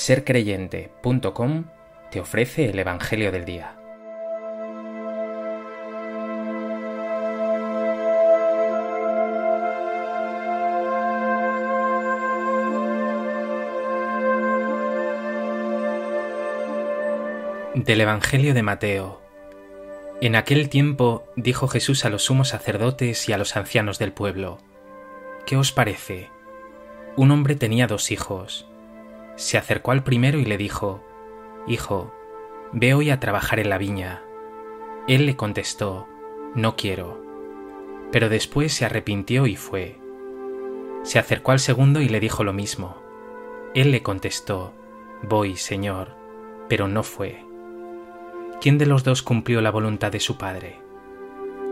sercreyente.com te ofrece el Evangelio del Día. Del Evangelio de Mateo. En aquel tiempo dijo Jesús a los sumos sacerdotes y a los ancianos del pueblo, ¿Qué os parece? Un hombre tenía dos hijos se acercó al primero y le dijo, Hijo, ve hoy a trabajar en la viña. Él le contestó, No quiero. Pero después se arrepintió y fue. Se acercó al segundo y le dijo lo mismo. Él le contestó, Voy, Señor, pero no fue. ¿Quién de los dos cumplió la voluntad de su padre?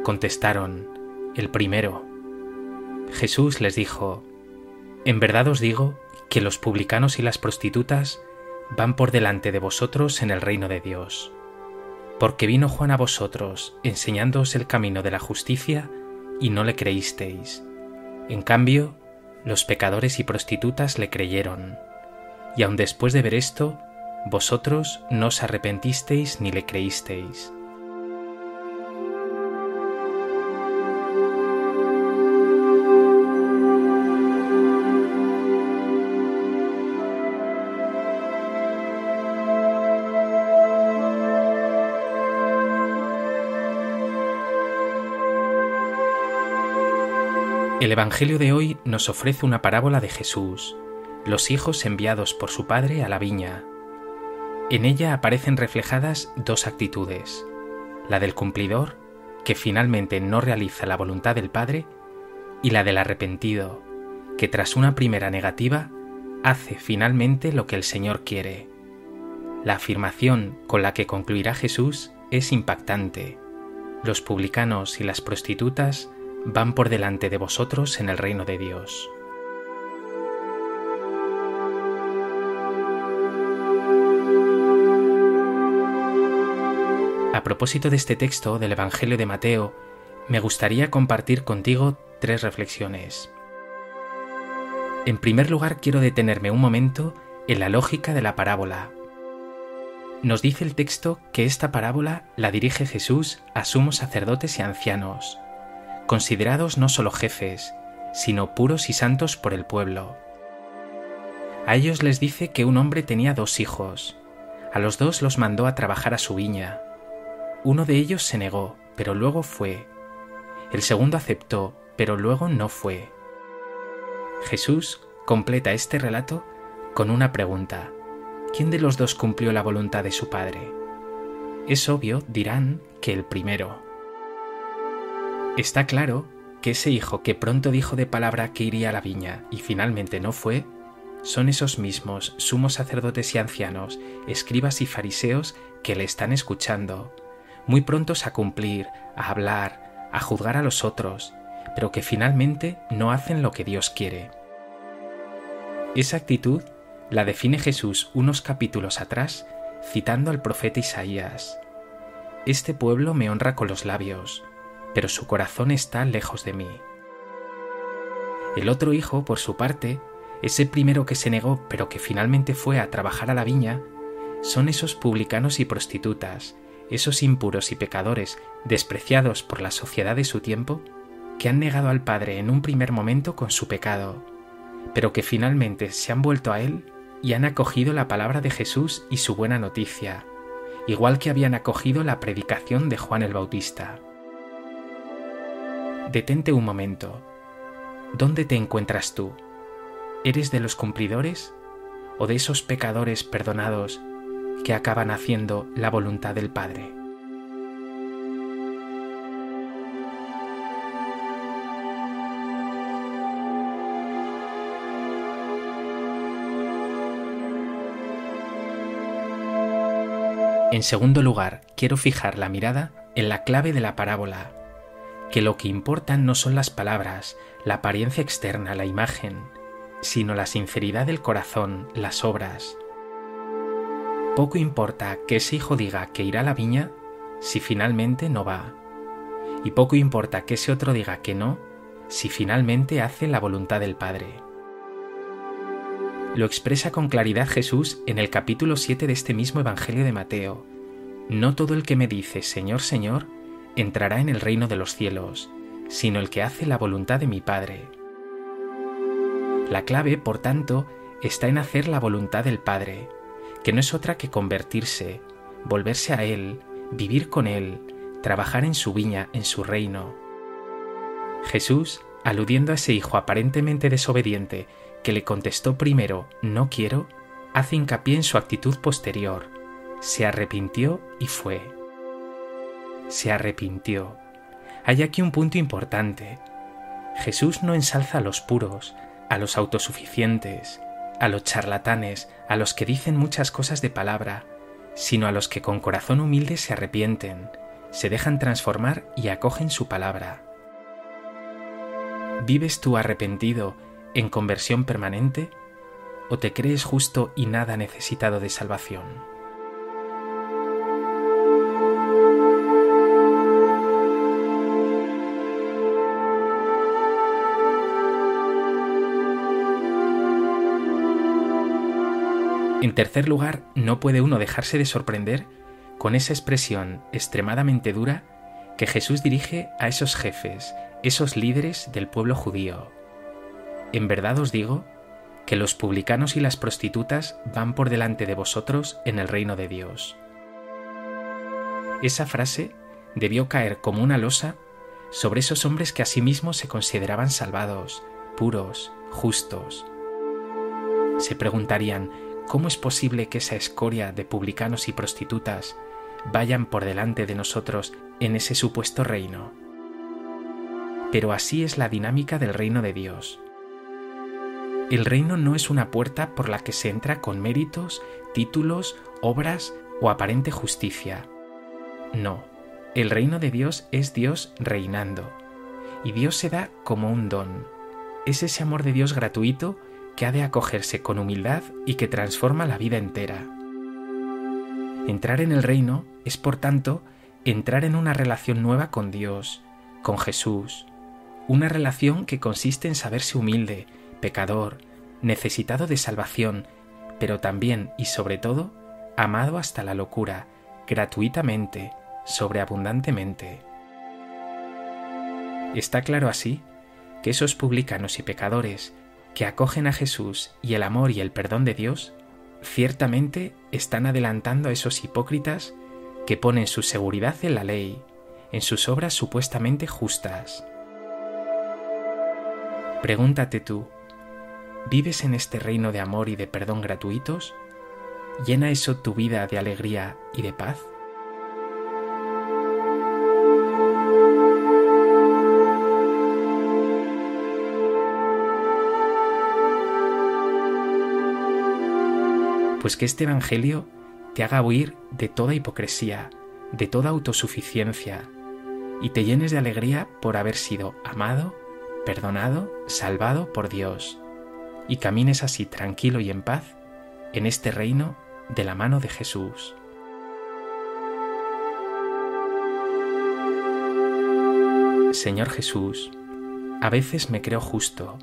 Contestaron, el primero. Jesús les dijo, En verdad os digo que los publicanos y las prostitutas van por delante de vosotros en el reino de Dios. Porque vino Juan a vosotros enseñándoos el camino de la justicia y no le creísteis. En cambio, los pecadores y prostitutas le creyeron. Y aun después de ver esto, vosotros no os arrepentisteis ni le creísteis. El Evangelio de hoy nos ofrece una parábola de Jesús, los hijos enviados por su padre a la viña. En ella aparecen reflejadas dos actitudes, la del cumplidor, que finalmente no realiza la voluntad del Padre, y la del arrepentido, que tras una primera negativa hace finalmente lo que el Señor quiere. La afirmación con la que concluirá Jesús es impactante. Los publicanos y las prostitutas van por delante de vosotros en el reino de Dios. A propósito de este texto del Evangelio de Mateo, me gustaría compartir contigo tres reflexiones. En primer lugar, quiero detenerme un momento en la lógica de la parábola. Nos dice el texto que esta parábola la dirige Jesús a sumos sacerdotes y ancianos, considerados no solo jefes, sino puros y santos por el pueblo. A ellos les dice que un hombre tenía dos hijos. A los dos los mandó a trabajar a su viña. Uno de ellos se negó, pero luego fue. El segundo aceptó, pero luego no fue. Jesús completa este relato con una pregunta. ¿Quién de los dos cumplió la voluntad de su Padre? Es obvio, dirán, que el primero. Está claro que ese hijo que pronto dijo de palabra que iría a la viña y finalmente no fue, son esos mismos sumos sacerdotes y ancianos, escribas y fariseos que le están escuchando, muy prontos a cumplir, a hablar, a juzgar a los otros, pero que finalmente no hacen lo que Dios quiere. Esa actitud la define Jesús unos capítulos atrás, citando al profeta Isaías. Este pueblo me honra con los labios, pero su corazón está lejos de mí. El otro hijo, por su parte, ese primero que se negó pero que finalmente fue a trabajar a la viña, son esos publicanos y prostitutas, esos impuros y pecadores despreciados por la sociedad de su tiempo, que han negado al Padre en un primer momento con su pecado, pero que finalmente se han vuelto a Él y han acogido la palabra de Jesús y su buena noticia, igual que habían acogido la predicación de Juan el Bautista. Detente un momento. ¿Dónde te encuentras tú? ¿Eres de los cumplidores o de esos pecadores perdonados que acaban haciendo la voluntad del Padre? En segundo lugar, quiero fijar la mirada en la clave de la parábola que lo que importan no son las palabras, la apariencia externa, la imagen, sino la sinceridad del corazón, las obras. Poco importa que ese hijo diga que irá a la viña si finalmente no va. Y poco importa que ese otro diga que no si finalmente hace la voluntad del Padre. Lo expresa con claridad Jesús en el capítulo 7 de este mismo Evangelio de Mateo. No todo el que me dice Señor, Señor, entrará en el reino de los cielos, sino el que hace la voluntad de mi Padre. La clave, por tanto, está en hacer la voluntad del Padre, que no es otra que convertirse, volverse a Él, vivir con Él, trabajar en su viña, en su reino. Jesús, aludiendo a ese hijo aparentemente desobediente que le contestó primero no quiero, hace hincapié en su actitud posterior. Se arrepintió y fue. Se arrepintió. Hay aquí un punto importante. Jesús no ensalza a los puros, a los autosuficientes, a los charlatanes, a los que dicen muchas cosas de palabra, sino a los que con corazón humilde se arrepienten, se dejan transformar y acogen su palabra. ¿Vives tú arrepentido en conversión permanente o te crees justo y nada necesitado de salvación? En tercer lugar, no puede uno dejarse de sorprender con esa expresión extremadamente dura que Jesús dirige a esos jefes, esos líderes del pueblo judío. En verdad os digo que los publicanos y las prostitutas van por delante de vosotros en el reino de Dios. Esa frase debió caer como una losa sobre esos hombres que a sí mismos se consideraban salvados, puros, justos. Se preguntarían, ¿cómo es posible que esa escoria de publicanos y prostitutas vayan por delante de nosotros en ese supuesto reino? Pero así es la dinámica del reino de Dios. El reino no es una puerta por la que se entra con méritos, títulos, obras o aparente justicia. No, el reino de Dios es Dios reinando. Y Dios se da como un don. Es ese amor de Dios gratuito que ha de acogerse con humildad y que transforma la vida entera. Entrar en el reino es, por tanto, entrar en una relación nueva con Dios, con Jesús, una relación que consiste en saberse humilde, pecador, necesitado de salvación, pero también y sobre todo, amado hasta la locura, gratuitamente, sobreabundantemente. Está claro así que esos publicanos y pecadores que acogen a Jesús y el amor y el perdón de Dios, ciertamente están adelantando a esos hipócritas que ponen su seguridad en la ley, en sus obras supuestamente justas. Pregúntate tú, ¿vives en este reino de amor y de perdón gratuitos? ¿Llena eso tu vida de alegría y de paz? Pues que este Evangelio te haga huir de toda hipocresía, de toda autosuficiencia, y te llenes de alegría por haber sido amado, perdonado, salvado por Dios, y camines así tranquilo y en paz en este reino de la mano de Jesús. Señor Jesús, a veces me creo justo,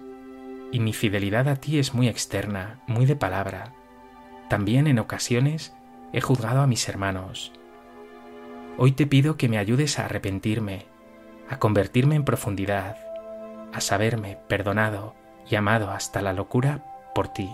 y mi fidelidad a ti es muy externa, muy de palabra, también en ocasiones he juzgado a mis hermanos. Hoy te pido que me ayudes a arrepentirme, a convertirme en profundidad, a saberme perdonado y amado hasta la locura por ti.